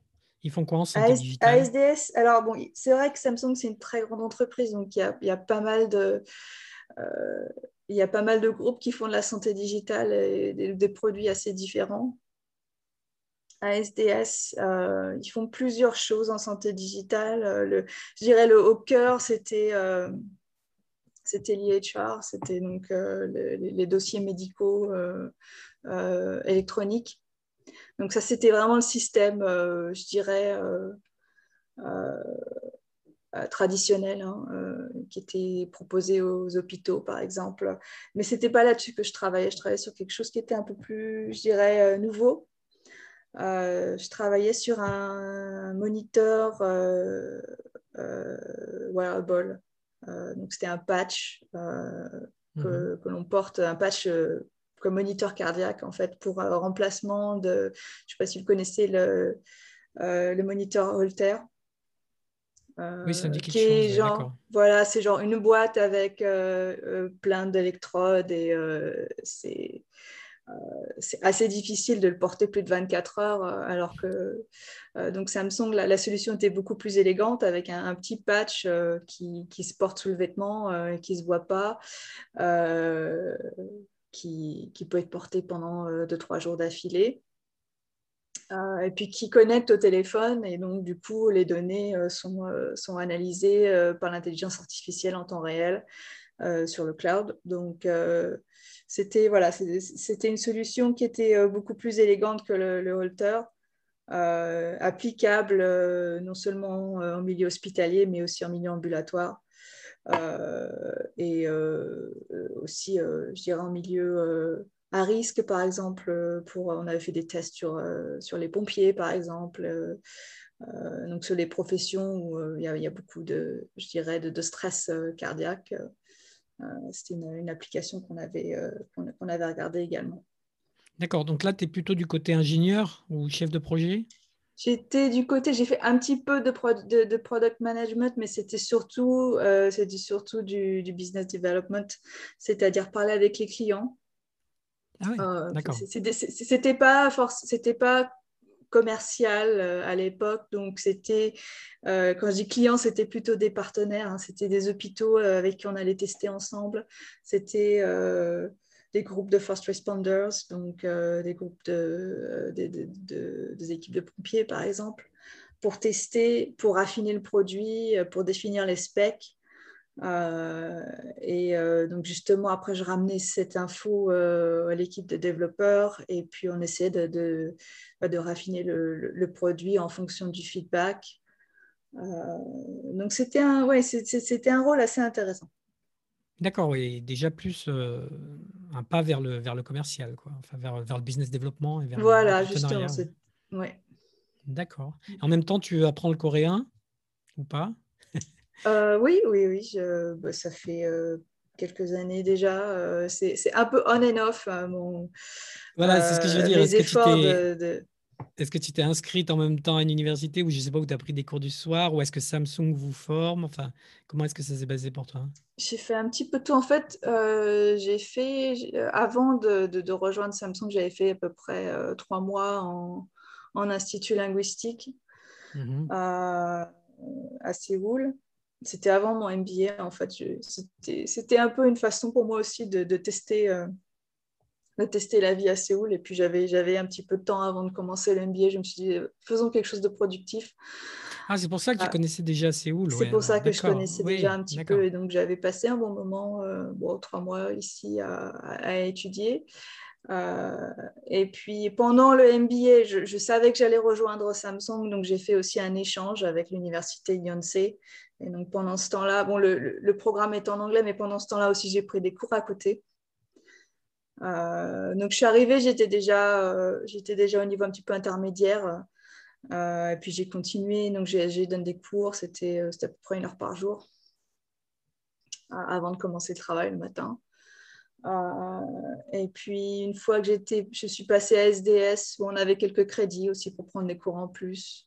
Ils font quoi en santé digitale? ASDS, alors bon, c'est vrai que Samsung, c'est une très grande entreprise, donc il y a, y a pas mal de... Euh, il y a pas mal de groupes qui font de la santé digitale et des, produits assez différents. ASDS, euh, ils font plusieurs choses en santé digitale. Le, je dirais le haut cœur, c'était c'était l'IHR, c'était donc les, dossiers médicaux euh, électronique. Donc ça, c'était vraiment le système, euh, je dirais, euh, traditionnel hein, qui était proposé aux hôpitaux, par exemple. Mais ce n'était pas là-dessus que je travaillais. Je travaillais sur quelque chose qui était un peu plus, je dirais, nouveau. je travaillais sur un moniteur wearable. donc, c'était un patch que, mhm. que l'on porte, un patch moniteur cardiaque en fait pour un remplacement de, je ne sais pas si vous connaissez le, euh, le moniteur Holter. oui, ça dit quelque chose. Genre, voilà, c'est genre une boîte avec euh, euh, plein d'électrodes et c'est c'est assez difficile de le porter plus de 24 heures, alors que donc Samsung, la, la, solution était beaucoup plus élégante avec un, petit patch qui, qui, se porte sous le vêtement et qui ne se voit pas qui, peut être porté pendant 2-3 euh, jours d'affilée. Euh, et puis qui connecte au téléphone et donc du coup les données euh, sont, sont analysées par l'intelligence artificielle en temps réel sur le cloud. Donc c'était voilà, une solution qui était beaucoup plus élégante que le, le Holter, applicable non seulement en milieu hospitalier mais aussi en milieu ambulatoire. Euh, et euh, aussi, euh, je dirais, en milieu à risque, par exemple, pour, on avait fait des tests sur, sur les pompiers, par exemple. donc sur les professions où il y, a beaucoup de, je dirais, de, stress cardiaque. C'était une, application qu'on avait, qu'on avait regardée également. D'accord, donc là, tu es plutôt du côté ingénieur ou chef de projet? J'étais du côté, j'ai fait un petit peu de, de, product management, mais c'était surtout, euh, surtout du, business development, c'est-à-dire parler avec les clients. Ah oui, euh, d'accord. C'était pas, pas commercial euh, à l'époque, donc c'était, euh, quand je dis clients, c'était plutôt des partenaires, hein. c'était des hôpitaux avec qui on allait tester ensemble, c'était des groupes de first responders, donc euh, des groupes de, des équipes de pompiers, par exemple, pour tester, pour affiner le produit, euh, pour définir les specs. Euh, et donc justement, après, je ramenais cette info à l'équipe de développeurs et puis on essayait de, de, bah, raffiner le, produit en fonction du feedback. donc c'était un, ouais, c'était un rôle assez intéressant. D'accord, oui, déjà plus euh, un pas vers le, vers le commercial, quoi. Enfin, vers, vers le business développement et vers voilà, justement. Ouais. D'accord. En même temps, tu apprends le coréen ou pas? Euh, Oui, oui, oui. Je, bah, ça fait euh, quelques années déjà. c'est un peu on and off. mon, voilà, c'est ce que je veux dire. Est-ce que, est que tu t'es inscrite en même temps à une université ou je ne sais pas où tu as pris des cours du soir ou est-ce que Samsung vous forme? Enfin, comment est-ce que ça s'est basé pour toi? J'ai fait un petit peu tout. En fait, j'ai fait, avant de, de, rejoindre Samsung, j'avais fait à peu près trois mois en, en institut linguistique. Mmh à, Séoul. C'était avant mon MBA, en fait. C'était un peu une façon pour moi aussi de, tester, euh, de tester la vie à Séoul. Et puis, j'avais un petit peu de temps avant de commencer le MBA. Je me suis dit, faisons quelque chose de productif. Ah, c'est pour ça que tu ah. connaissais déjà Séoul. C'est pour ça que je connaissais déjà un petit peu. Et donc, j'avais passé un bon moment, euh, bon, trois mois ici à, à étudier. Euh, et puis pendant le MBA, je, savais que j'allais rejoindre Samsung, donc j'ai fait aussi un échange avec l'université Yonsei. Et donc pendant ce temps-là, bon, le, programme est en anglais, mais pendant ce temps-là aussi, j'ai pris des cours à côté. Euh, donc je suis arrivée, j'étais déjà, euh, j'étais déjà au niveau un petit peu intermédiaire. et puis j'ai continué, donc j'ai donné des cours, c'était à peu près une heure par jour avant de commencer le travail le matin. Euh, et puis, une fois que j'étais, je suis passée à SDS, où on avait quelques crédits aussi pour prendre des cours en plus.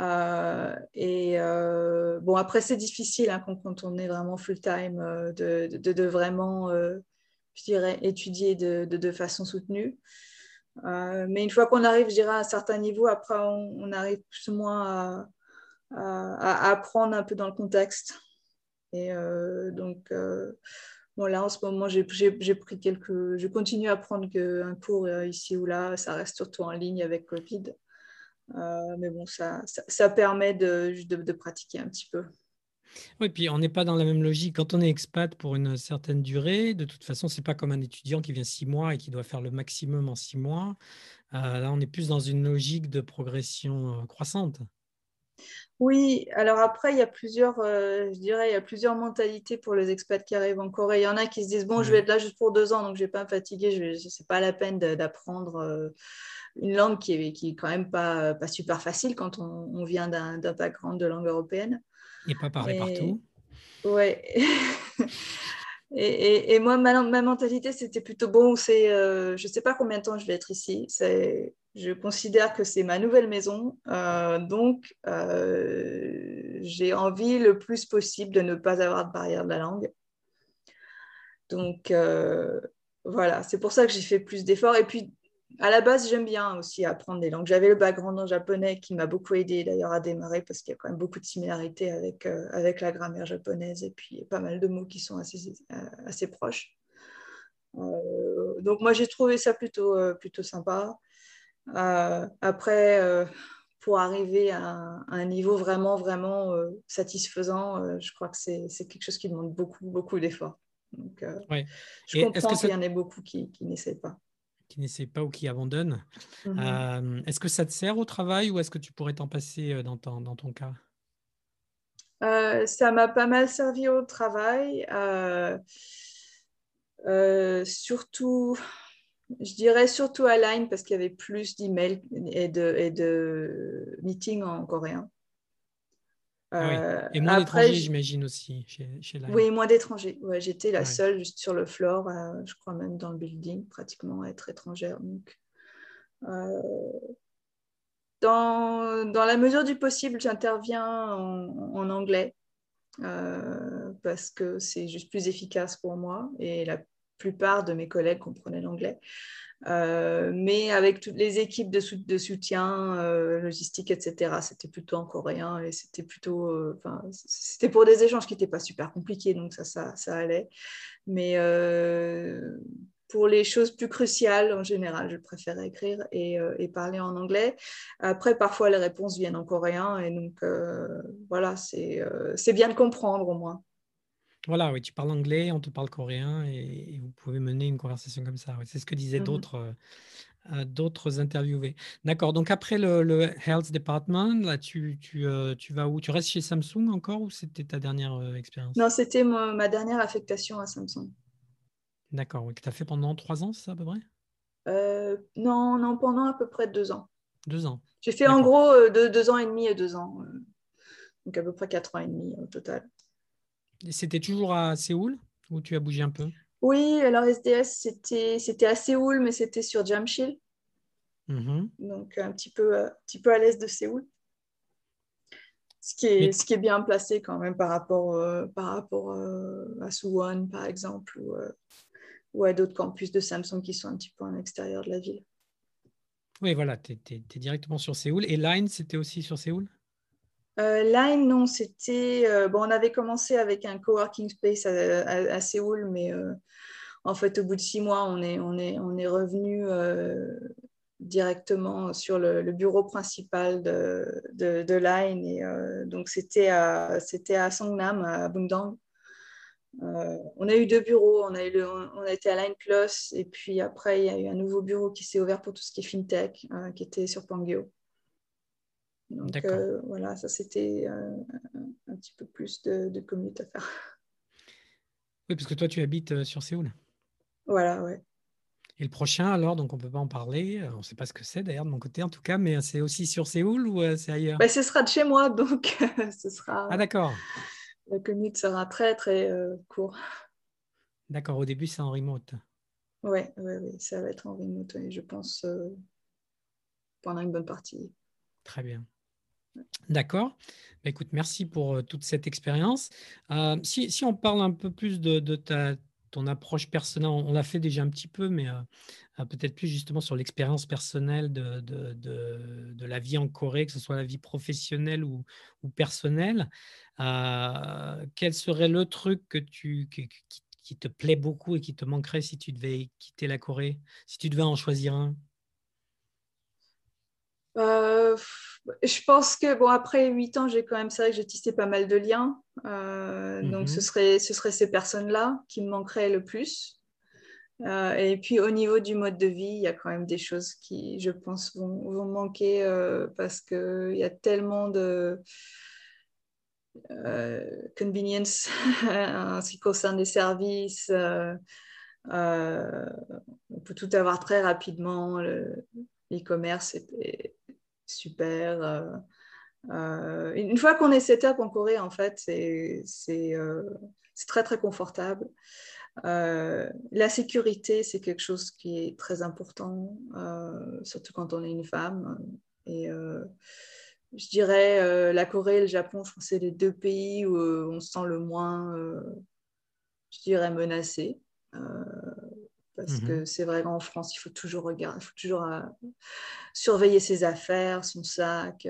Euh, et euh, bon, après, c'est difficile hein, quand, on est vraiment full-time de, vraiment, je dirais, étudier de, de façon soutenue. mais une fois qu'on arrive, je dirais, à un certain niveau, après, on, arrive plus ou moins à, apprendre un peu dans le contexte. Et donc, là, en ce moment, j'ai pris quelques. Je continue à prendre un cours euh, ici ou là. Ça reste surtout en ligne avec Covid. Euh, mais bon, ça, ça, permet de, de, de, pratiquer un petit peu. Oui, puis on n'est pas dans la même logique. Quand on est expat pour une certaine durée, de toute façon, c'est pas comme un étudiant qui vient six mois et qui doit faire le maximum en six mois. Euh, là, on est plus dans une logique de progression croissante. Oui, alors après, il y a plusieurs, euh, je dirais, il y a plusieurs mentalités pour les expats qui arrivent en Corée. Il y en a qui se disent, bon, je vais être là juste pour deux ans, donc je ne vais pas me fatiguer, ce n'est pas la peine d'apprendre euh, une langue qui est, qui est quand même pas, pas super facile quand on, vient d'un background de langue européenne. Et pas parler partout. Oui. et, et, moi, ma, ma mentalité, c'était plutôt bon, c'est, euh, je ne sais pas combien de temps je vais être ici. C'est je considère que c'est ma nouvelle maison, euh, donc euh, j'ai envie le plus possible de ne pas avoir de barrière de la langue. Donc voilà, c'est pour ça que j'ai fait plus d'efforts. Et puis à la base, j'aime bien aussi apprendre des langues. J'avais le background en japonais qui m'a beaucoup aidé d'ailleurs à démarrer parce qu'il y a quand même beaucoup de similarités avec, avec la grammaire japonaise et puis pas mal de mots qui sont assez, assez proches. donc moi j'ai trouvé ça plutôt, plutôt sympa. Euh, après, euh, pour arriver à un, niveau vraiment, vraiment euh, satisfaisant, je crois que c'est quelque chose qui demande beaucoup, beaucoup d'efforts. Donc, je comprends qu'il y en ait beaucoup qui, qui n'essaient pas qui n'essaient pas ou qui abandonnent. Mhm. est-ce que ça te sert au travail ou est-ce que tu pourrais t'en passer dans ton, dans ton cas? Ça m'a pas mal servi au travail. surtout, je dirais surtout à Line parce qu'il y avait plus d'emails et de, et de meetings en coréen. Ah euh, et moins d'étrangers, j'imagine aussi chez, chez Line. Oui, moins d'étrangers. Ouais, J'étais la seule juste sur le floor, euh, je crois même dans le building, pratiquement à être étrangère. Donc, euh, dans, dans, la mesure du possible, j'interviens en, en, anglais parce que c'est juste plus efficace pour moi et la plupart de mes collègues comprenaient l'anglais. Euh, mais avec toutes les équipes de, soutien, euh, logistique, etc., c'était plutôt en coréen et c'était plutôt, euh, c'était pour des échanges qui n'étaient pas super compliqués, donc ça, ça, ça allait. Mais pour les choses plus cruciales, en général, je préfère écrire et, et, parler en anglais. Après, parfois, les réponses viennent en coréen et donc voilà, c'est bien de comprendre au moins. Voilà, oui, tu parles anglais, on te parle coréen et, vous pouvez mener une conversation comme ça. C'est ce que disaient mmh d'autres euh, euh, d'autres interviewés. D'accord, donc après le, Health Department, là, tu, tu, euh, tu, vas où? Tu restes chez Samsung encore ou c'était ta dernière expérience Non, c'était ma, dernière affectation à Samsung. D'accord, oui, que tu as fait pendant trois ans, ça à peu près? Non, non, pendant à peu près deux ans. Deux ans. J'ai fait en gros de, deux ans et demi et deux ans. donc à peu près quatre ans et demi au total. C'était toujours à Séoul ou tu as bougé un peu? Oui, alors SDS, c'était à Séoul, mais c'était sur Jamshil. Mm-hmm. Donc un petit peu, un petit peu à l'est de Séoul. Ce qui, est, ce qui est bien placé quand même par rapport, par rapport à Suwon, par exemple, ou, ou à d'autres campus de Samsung qui sont un petit peu en extérieur de la ville. Oui, voilà, tu es, directement sur Séoul. Et Line, c'était aussi sur Séoul? Euh, Line, non, c'était. Euh, bon, on avait commencé avec un coworking space à, Séoul, mais euh, en fait, au bout de six mois, on est, on est, on est revenu directement sur le, bureau principal de, de, Line. Et donc, c'était à, à Songnam, à Bundang. Euh, on a eu deux bureaux, on a, eu on a été à Line Plus et puis après il y a eu un nouveau bureau qui s'est ouvert pour tout ce qui est fintech, qui était sur Pangeo. Donc euh, voilà, ça c'était un petit peu plus de, de commute à faire. Oui, parce que toi tu habites sur Séoul. Voilà, ouais. Et le prochain alors, donc on ne peut pas en parler, on ne sait pas ce que c'est d'ailleurs de mon côté en tout cas, mais c'est aussi sur Séoul ou c'est ailleurs? Bah, Ce sera de chez moi, donc ce sera... Ah d'accord le commute sera très très euh, court. D'accord, au début c'est en remote. Oui, ouais, ouais, ça va être en remote, je pense, euh, pendant une bonne partie. Très bien. D'accord. Bah, écoute, merci pour euh, toute cette expérience. si, si, on parle un peu plus de, ta, ton approche personnelle, on, l'a fait déjà un petit peu, mais peut-être plus justement sur l'expérience personnelle de, de, la vie en Corée, que ce soit la vie professionnelle ou, ou personnelle. Euh, quel serait le truc que tu, qui, te plaît beaucoup et qui te manquerait si tu devais quitter la Corée, si tu devais en choisir un? Euh, je pense que bon après huit ans j'ai quand même c'est vrai que j'ai tissé pas mal de liens euh, donc ce mhm. serait ce serait ces personnes là qui me manqueraient le plus et puis au niveau du mode de vie il y a quand même des choses qui je pense vont, vont manquer parce que il y a tellement de euh, convenience en ce qui concerne les services. Euh, euh, on peut tout avoir très rapidement. l'e-commerce est super. une fois qu'on est setup en Corée, en fait, c'est très très confortable. la sécurité, c'est quelque chose qui est très important, surtout quand on est une femme. Et je dirais euh, la Corée et le Japon, je pense c'est les deux pays où euh, on se sent le moins, euh, je dirais, menacé. Parce que mhm. c'est vrai qu'en France, il faut toujours regarder, il faut toujours surveiller ses affaires, son sac.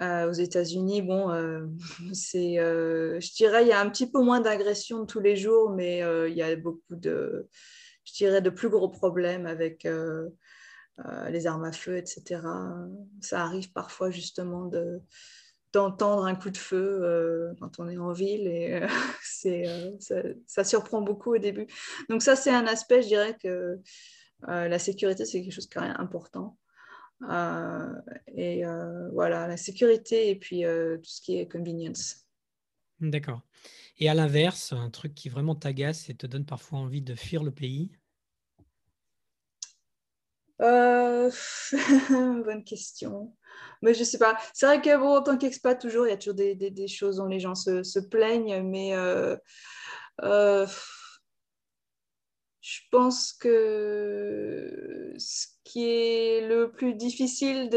aux États-Unis, bon, c'est, je dirais, il y a un petit peu moins d'agression tous les jours, mais il y a beaucoup de, je dirais, de plus gros problèmes avec euh, les armes à feu, etc. Ça arrive parfois justement de, d'entendre un coup de feu euh, quand on est en ville et euh, c'est, ça, surprend beaucoup au début. Donc ça, c'est un aspect, je dirais que la sécurité, c'est quelque chose qui est important. et voilà, la sécurité et puis tout ce qui est convenience. D'accord. Et à l'inverse, un truc qui vraiment t'agace et te donne parfois envie de fuir le pays euh, bonne question. Mais je sais pas. C'est vrai que bon, en tant qu'expat, toujours, il y a toujours des, choses dont les gens se, plaignent, mais euh, euh, je pense que ce qui est le plus difficile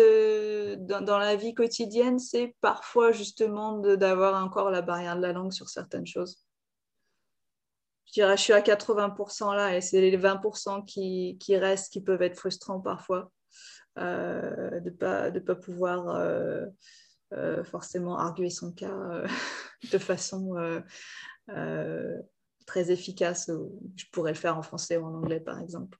dans, dans la vie quotidienne, c'est parfois justement d'avoir encore la barrière de la langue sur certaines choses je dirais, je suis à 80% là et c'est les 20% qui, qui, restent qui peuvent être frustrants parfois euh, de ne pas, de pas pouvoir euh, euh, forcément arguer son cas de façon très efficace. Je pourrais le faire en français ou en anglais, par exemple.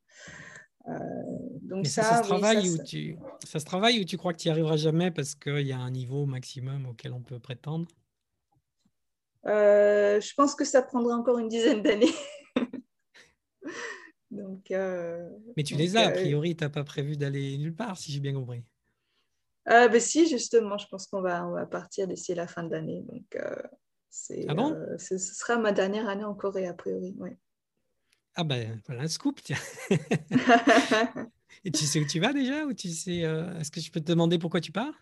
donc ça, ça, se travaille ça, tu, ça se travaille ou tu crois que tu n'y arriveras jamais parce qu'il y a un niveau maximum auquel on peut prétendre? Euh, je pense que ça prendra encore une dizaine d'années. donc, euh, Mais tu les as, a euh, priori, tu n'as pas prévu d'aller nulle part, si j'ai bien compris. Ah, ben si, justement, je pense qu'on va, on va partir d'ici la fin de l'année. Donc, ah bon? ce sera ma dernière année en Corée, a priori. Ouais. Ah ben, voilà un scoop, tiens. Et tu sais où tu vas déjà ou tu sais, Est-ce que je peux te demander pourquoi tu pars?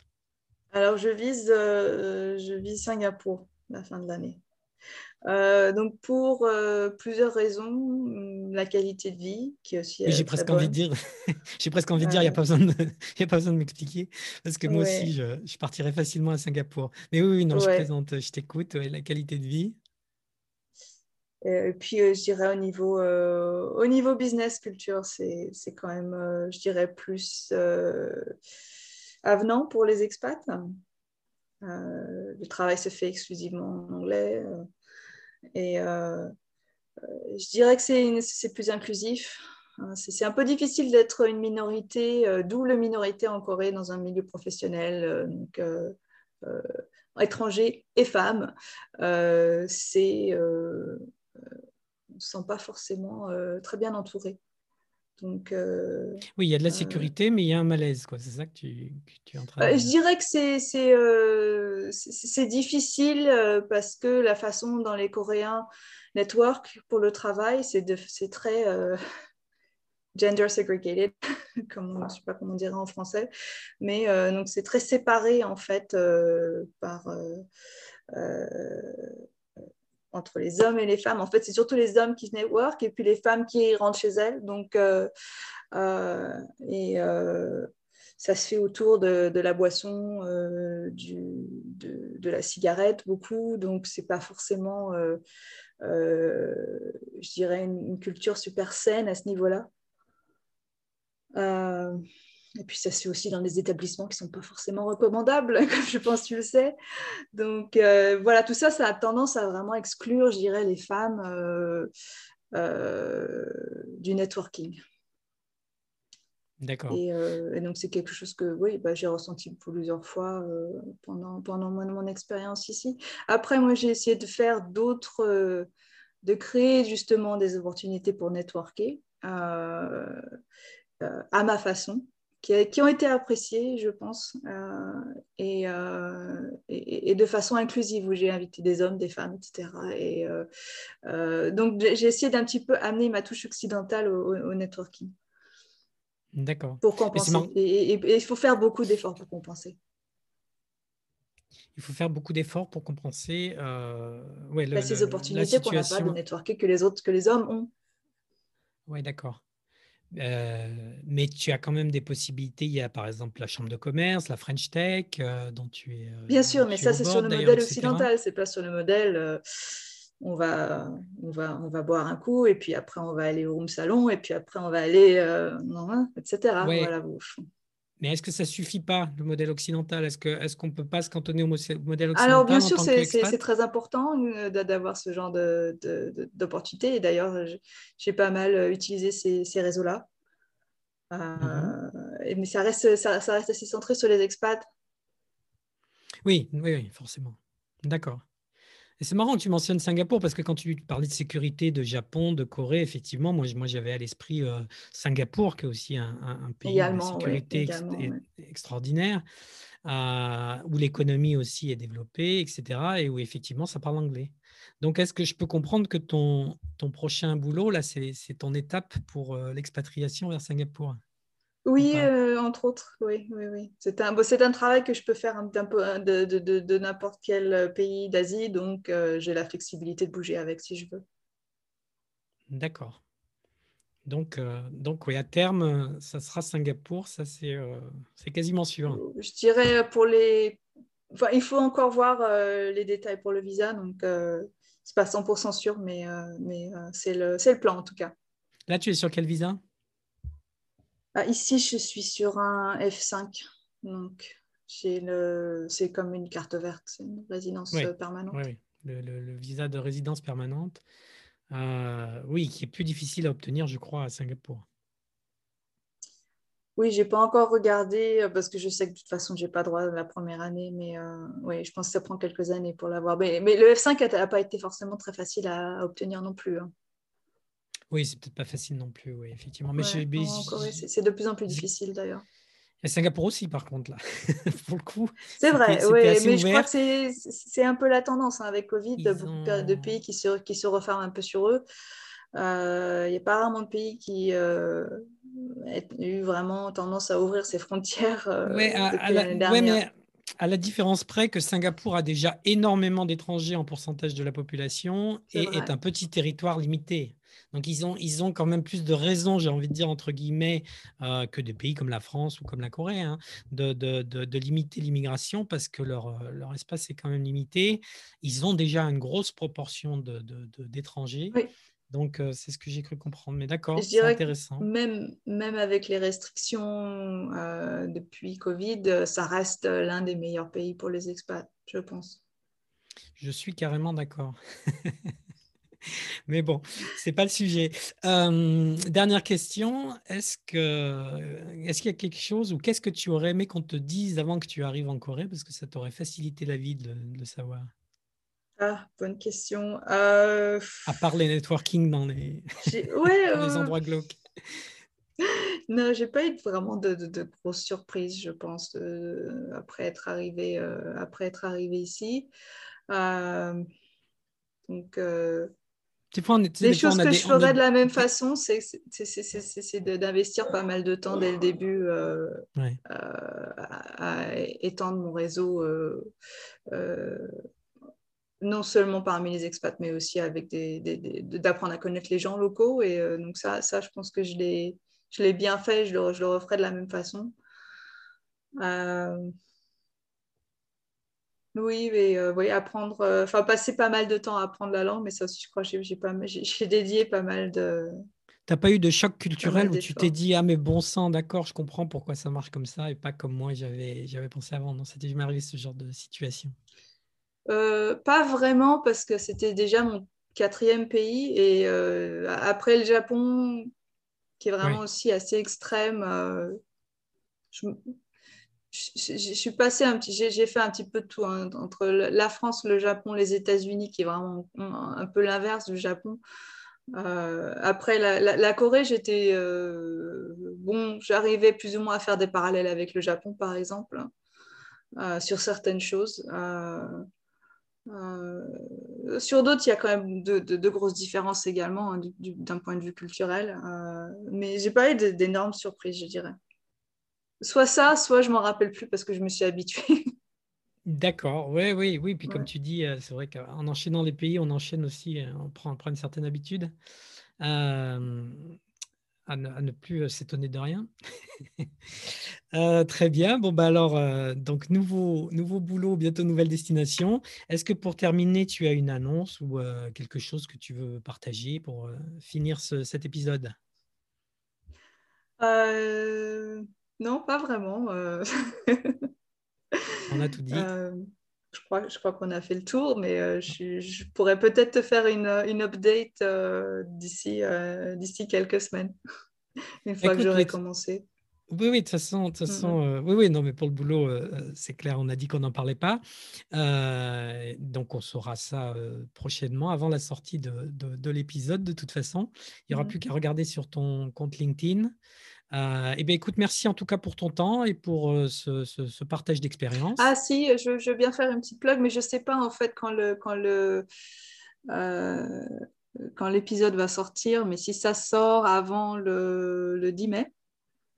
Alors, je vise, je vise Singapour. La fin de l'année. Euh, donc pour euh, plusieurs raisons, la qualité de vie qui est aussi. j'ai presque envie de dire, j'ai presque envie de dire, il n'y a pas besoin de, y a pas besoin de m'expliquer parce que moi aussi, je, je, partirais facilement à Singapour. Mais oui, oui non, je présente, je t'écoute. la qualité de vie. Et puis, je dirais au niveau, au niveau business culture, c'est quand même, je dirais, plus avenant pour les expats. Le travail se fait exclusivement en anglais. Et euh, euh, je dirais que c'est plus inclusif. Hein, c'est un peu difficile d'être une minorité, euh, double minorité en Corée dans un milieu professionnel, donc étrangers et femmes. c'est, on ne se sent pas forcément très bien entouré. Donc, oui, il y a de la sécurité, mais il y a un malaise. C'est ça que tu, es en train de... Je dirais que c'est difficile parce que la façon dont les Coréens network pour le travail, c'est très gender segregated, comme, je ne sais pas comment on dirait en français, mais donc c'est très séparé en fait par entre les hommes et les femmes. En fait, c'est surtout les hommes qui network et puis les femmes qui rentrent chez elles. Donc, euh, euh, et euh, ça se fait autour de, la boisson, du, de, la cigarette, beaucoup. Donc, c'est pas forcément, je dirais, une, culture super saine à ce niveau-là. Et puis, ça se fait aussi dans des établissements qui ne sont pas forcément recommandables, comme je pense que tu le sais. Donc, euh, voilà, tout ça, ça a tendance à vraiment exclure, je dirais, les femmes euh, euh, du networking. D'accord. Et, donc, c'est quelque chose que, oui, bah, j'ai ressenti plusieurs fois pendant, pendant mon, mon expérience ici. Après, moi, j'ai essayé de faire d'autres, de créer justement des opportunités pour networker. à ma façon qui, ont été appréciés, je pense, euh, euh, et, et, de façon inclusive, où j'ai invité des hommes, des femmes, etc. Et, euh, donc, j'ai essayé d'un petit peu amener ma touche occidentale au, networking. D'accord. Pour compenser. Et, il faut faire beaucoup d'efforts pour compenser. Il faut faire beaucoup d'efforts pour compenser ouais, le, ces opportunités qu'on n'a pas de networker que les autres, que les hommes ont. Oui, d'accord. Euh, mais tu as quand même des possibilités. Il y a par exemple la chambre de commerce, la French Tech, euh, dont tu es. Euh, Bien sûr, mais ça, c'est sur le modèle occidental, c'est pas sur le modèle. on, va, on, va, on va boire un coup, et puis après, on va aller au room salon, et puis après, on va aller. etc. Voilà, mais est-ce que ça suffit pas, le modèle occidental? Est-ce qu'on est qu'on ne peut pas se cantonner au modèle occidental Alors, bien sûr, c'est très important d'avoir ce genre d'opportunité. Et d'ailleurs, j'ai pas mal utilisé ces, réseaux-là. Euh, mais ça reste, ça, reste assez centré sur les expats. Oui, oui, oui forcément. D'accord. Et c'est marrant que tu mentionnes Singapour parce que quand tu parlais de sécurité de Japon, de Corée, effectivement, moi, moi j'avais à l'esprit euh, Singapour, qui est aussi un, pays de sécurité extraordinaire, euh, où l'économie aussi est développée, etc., et où effectivement ça parle anglais. Donc, est-ce que je peux comprendre que ton, ton prochain boulot, là, c'est ton étape pour euh, l'expatriation vers Singapour? Oui, euh, entre autres, oui, oui, oui. C'est un, c'est un travail que je peux faire un, peu de, de, de, n'importe quel euh, pays d'Asie, donc euh, j'ai la flexibilité de bouger avec si je veux. D'accord. Donc, donc oui, à terme, ça sera Singapour, ça c'est, c'est quasiment sûr. Je dirais pour les... Enfin, il faut encore voir les détails pour le visa, donc c'est pas 100% sûr, mais, mais c'est, le, c'est le plan en tout cas. Là, tu es sur quel visa? Ah, ici, je suis sur un F5. Donc, c'est comme une carte verte, c'est une résidence permanente. Oui, le, visa de résidence permanente. Euh, oui, qui est plus difficile à obtenir, je crois, à Singapour. Oui, je n'ai pas encore regardé euh, parce que je sais que de toute façon, je n'ai pas droit la première année, mais euh, oui, je pense que ça prend quelques années pour l'avoir. Mais, le F5 n'a pas été forcément très facile à, obtenir non plus. Hein. Oui, c'est peut-être pas facile non plus, oui, effectivement. Mais c'est de plus en plus difficile d'ailleurs. Et Singapour aussi, par contre, là, pour le coup. C'est vrai, oui, mais je crois que c'est un peu la tendance hein, avec Covid, de, de pays qui se, qui se referment un peu sur eux. Euh, il n'y a pas rarement de pays qui euh, ont eu vraiment tendance à ouvrir ses frontières euh, Oui, mais à la différence près que Singapour a déjà énormément d'étrangers en pourcentage de la population et est un petit territoire limité. Donc, ils ont, ils ont quand même plus de raisons, j'ai envie de dire, entre guillemets, euh, que des pays comme la France ou comme la Corée, hein, de, de, de, limiter l'immigration parce que leur, euh, leur, espace est quand même limité. Ils ont déjà une grosse proportion d'étrangers. Donc, euh, c'est ce que j'ai cru comprendre. Mais d'accord, c'est intéressant. Même, même avec les restrictions depuis Covid, ça reste l'un des meilleurs pays pour les expats, je pense. Je suis carrément d'accord. Mais bon, c'est pas le sujet. dernière question, est-ce que est-ce qu'il y a quelque chose ou qu'est-ce que tu aurais aimé qu'on te dise avant que tu arrives en Corée? Parce que ça t'aurait facilité la vie de, le savoir Ah, bonne question. Euh, à part les networking dans les, ouais, les euh, endroits glauques. Non, j'ai pas eu vraiment de, de, grosses surprises, je pense, après être arrivé euh, après être arrivé ici. donc les choses que je ferais de la même façon, c'est d'investir pas mal de temps dès le début euh, euh, à, étendre mon réseau, euh, non seulement parmi les expats, mais aussi avec d'apprendre à connaître les gens locaux. Et donc ça, ça, je pense que je l'ai bien fait, je le, je le referai de la même façon. Oui, mais euh, oui, apprendre, euh, enfin passer pas mal de temps à apprendre la langue, mais ça aussi, je crois que j'ai pas, j'ai dédié pas mal de. T'as pas eu de choc culturel où tu t'es dit ah mais bon sang, d'accord, je comprends pourquoi ça marche comme ça et pas comme moi j'avais j'avais pensé avant. Non, c'était jamais arrivé ce genre de situation. Euh, pas vraiment parce que c'était déjà mon quatrième pays et après le Japon qui est vraiment aussi assez extrême. Je, je, suis passée un petit, j'ai fait un petit peu de tout hein, entre la France, le Japon, les États-Unis, qui est vraiment un peu l'inverse du Japon. Euh, après la, Corée, j'étais euh, bon, j'arrivais plus ou moins à faire des parallèles avec le Japon, par exemple, euh, sur certaines choses. Sur d'autres, il y a quand même de, grosses différences également hein, d'un point de vue culturel, mais j'ai pas eu d'énormes surprises, je dirais. Soit ça, soit je m'en rappelle plus parce que je me suis habituée. D'accord, oui, oui, oui. Puis comme tu dis, euh, c'est vrai qu'en enchaînant les pays, on enchaîne aussi, euh, on prend, une certaine habitude. Euh, à, ne, plus s'étonner de rien. très bien. Bon, bah alors, donc nouveau, nouveau boulot, bientôt nouvelle destination. Est-ce que pour terminer, tu as une annonce ou quelque chose que tu veux partager pour finir cet épisode? Non, pas vraiment. Euh. On a tout dit. Euh, je crois, je crois qu'on a fait le tour, mais euh, je, pourrais peut-être te faire une, une update d'ici d'ici quelques semaines, une fois que j'aurai commencé. Oui, oui, de toute façon, de toute façon oui, oui, non, mais pour le boulot, c'est clair, on a dit qu'on n'en parlait pas. donc, on saura ça prochainement, avant la sortie de, de, l'épisode, de toute façon. Il n'y aura plus qu'à regarder sur ton compte LinkedIn. Euh, eh bien, écoute, merci en tout cas pour ton temps et pour euh, ce, partage d'expérience. Ah si, je, veux bien faire une petite plug, mais je ne sais pas en fait quand le euh, quand l'épisode va sortir, mais si ça sort avant le, le 10 mai,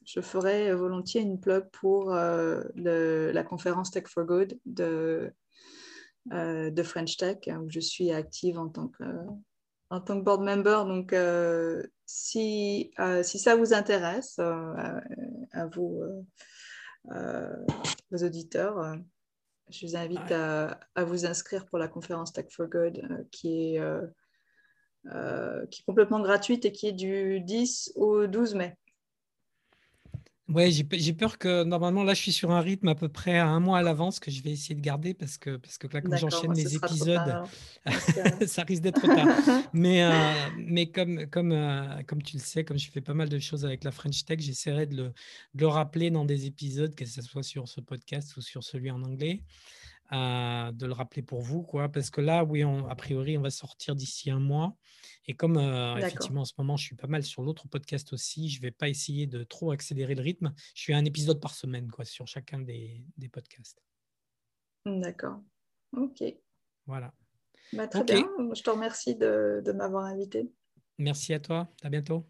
je ferai volontiers une plug pour la conférence Tech for Good de, de French Tech, où je suis active en tant que en tant que board member. Donc, euh, si, euh, si ça vous intéresse, euh, à, vous, vos auditeurs, je vous invite à, à, vous inscrire pour la conférence Tech for Good qui, est, qui est complètement gratuite et qui est du 10 au 12 mai. Ouais, j'ai peur que normalement, là, je suis sur un rythme à peu près à un mois à l'avance que je vais essayer de garder parce que, parce que là, quand j'enchaîne les épisodes, ça risque d'être trop tard. mais, euh, mais comme, comme, euh, comme tu le sais, comme je fais pas mal de choses avec la French Tech, j'essaierai de le, de le rappeler dans des épisodes, que ce soit sur ce podcast ou sur celui en anglais. Euh, de le rappeler pour vous, quoi, parce que là, oui, a priori, on va sortir d'ici un mois. Et comme euh, effectivement en ce moment, je suis pas mal sur l'autre podcast aussi, je vais pas essayer de trop accélérer le rythme. Je suis un épisode par semaine, quoi, sur chacun des, des podcasts. D'accord. Ok. Voilà. Bah, très bien. Je te remercie de, de m'avoir invité. Merci à toi. À bientôt.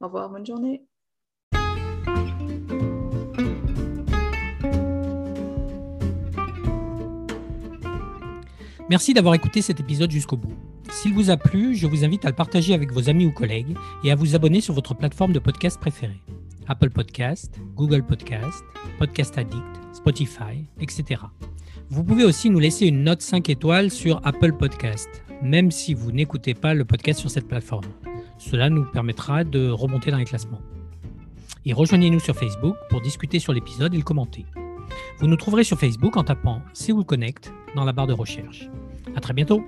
Au revoir. Bonne journée. Merci d'avoir écouté cet épisode jusqu'au bout. S'il vous a plu, je vous invite à le partager avec vos amis ou collègues et à vous abonner sur votre plateforme de podcast préférée. Apple Podcast, Google Podcast, Podcast Addict, Spotify, etc. Vous pouvez aussi nous laisser une note 5 étoiles sur Apple Podcast, même si vous n'écoutez pas le podcast sur cette plateforme. Cela nous permettra de remonter dans les classements. Et rejoignez-nous sur Facebook pour discuter sur l'épisode et le commenter. Vous nous trouverez sur Facebook en tapant Seoul Connect dans la barre de recherche. À très bientôt!